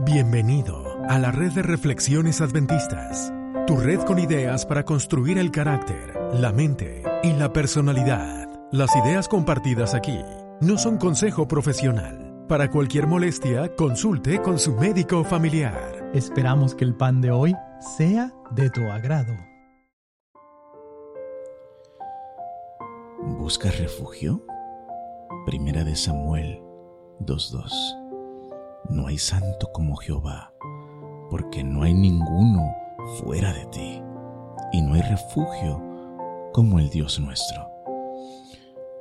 Bienvenido a la red de reflexiones adventistas, tu red con ideas para construir el carácter, la mente y la personalidad. Las ideas compartidas aquí no son consejo profesional. Para cualquier molestia, consulte con su médico familiar. Esperamos que el pan de hoy sea de tu agrado. ¿Buscas refugio? Primera de Samuel 2.2 no hay santo como Jehová, porque no hay ninguno fuera de ti, y no hay refugio como el Dios nuestro.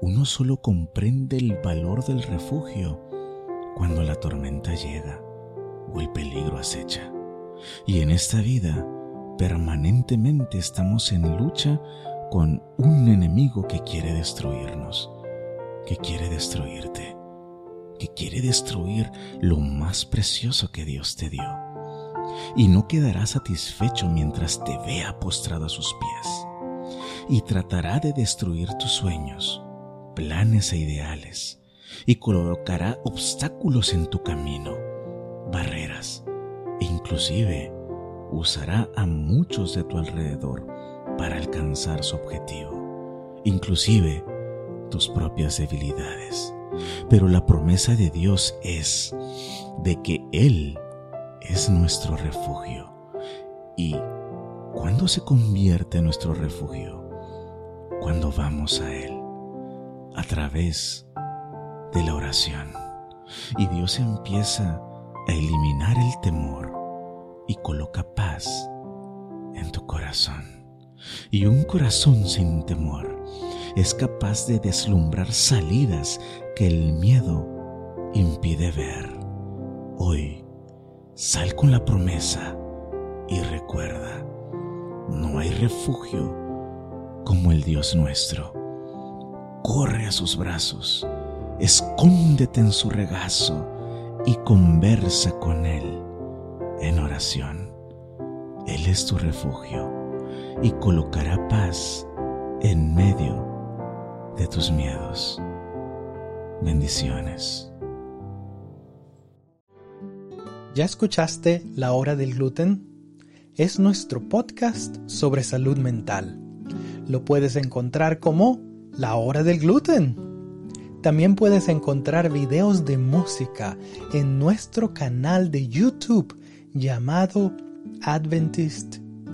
Uno solo comprende el valor del refugio cuando la tormenta llega o el peligro acecha. Y en esta vida permanentemente estamos en lucha con un enemigo que quiere destruirnos, que quiere destruirte que quiere destruir lo más precioso que Dios te dio. Y no quedará satisfecho mientras te vea postrado a sus pies. Y tratará de destruir tus sueños, planes e ideales. Y colocará obstáculos en tu camino, barreras. E inclusive usará a muchos de tu alrededor para alcanzar su objetivo. Inclusive tus propias debilidades pero la promesa de Dios es de que Él es nuestro refugio. ¿Y cuándo se convierte en nuestro refugio? Cuando vamos a Él, a través de la oración. Y Dios empieza a eliminar el temor y coloca paz en tu corazón. Y un corazón sin temor es capaz de deslumbrar salidas que el miedo impide ver. Hoy, sal con la promesa y recuerda, no hay refugio como el Dios nuestro. Corre a sus brazos, escóndete en su regazo y conversa con Él en oración. Él es tu refugio y colocará paz en medio tus miedos. Bendiciones. ¿Ya escuchaste La Hora del Gluten? Es nuestro podcast sobre salud mental. Lo puedes encontrar como La Hora del Gluten. También puedes encontrar videos de música en nuestro canal de YouTube llamado Adventist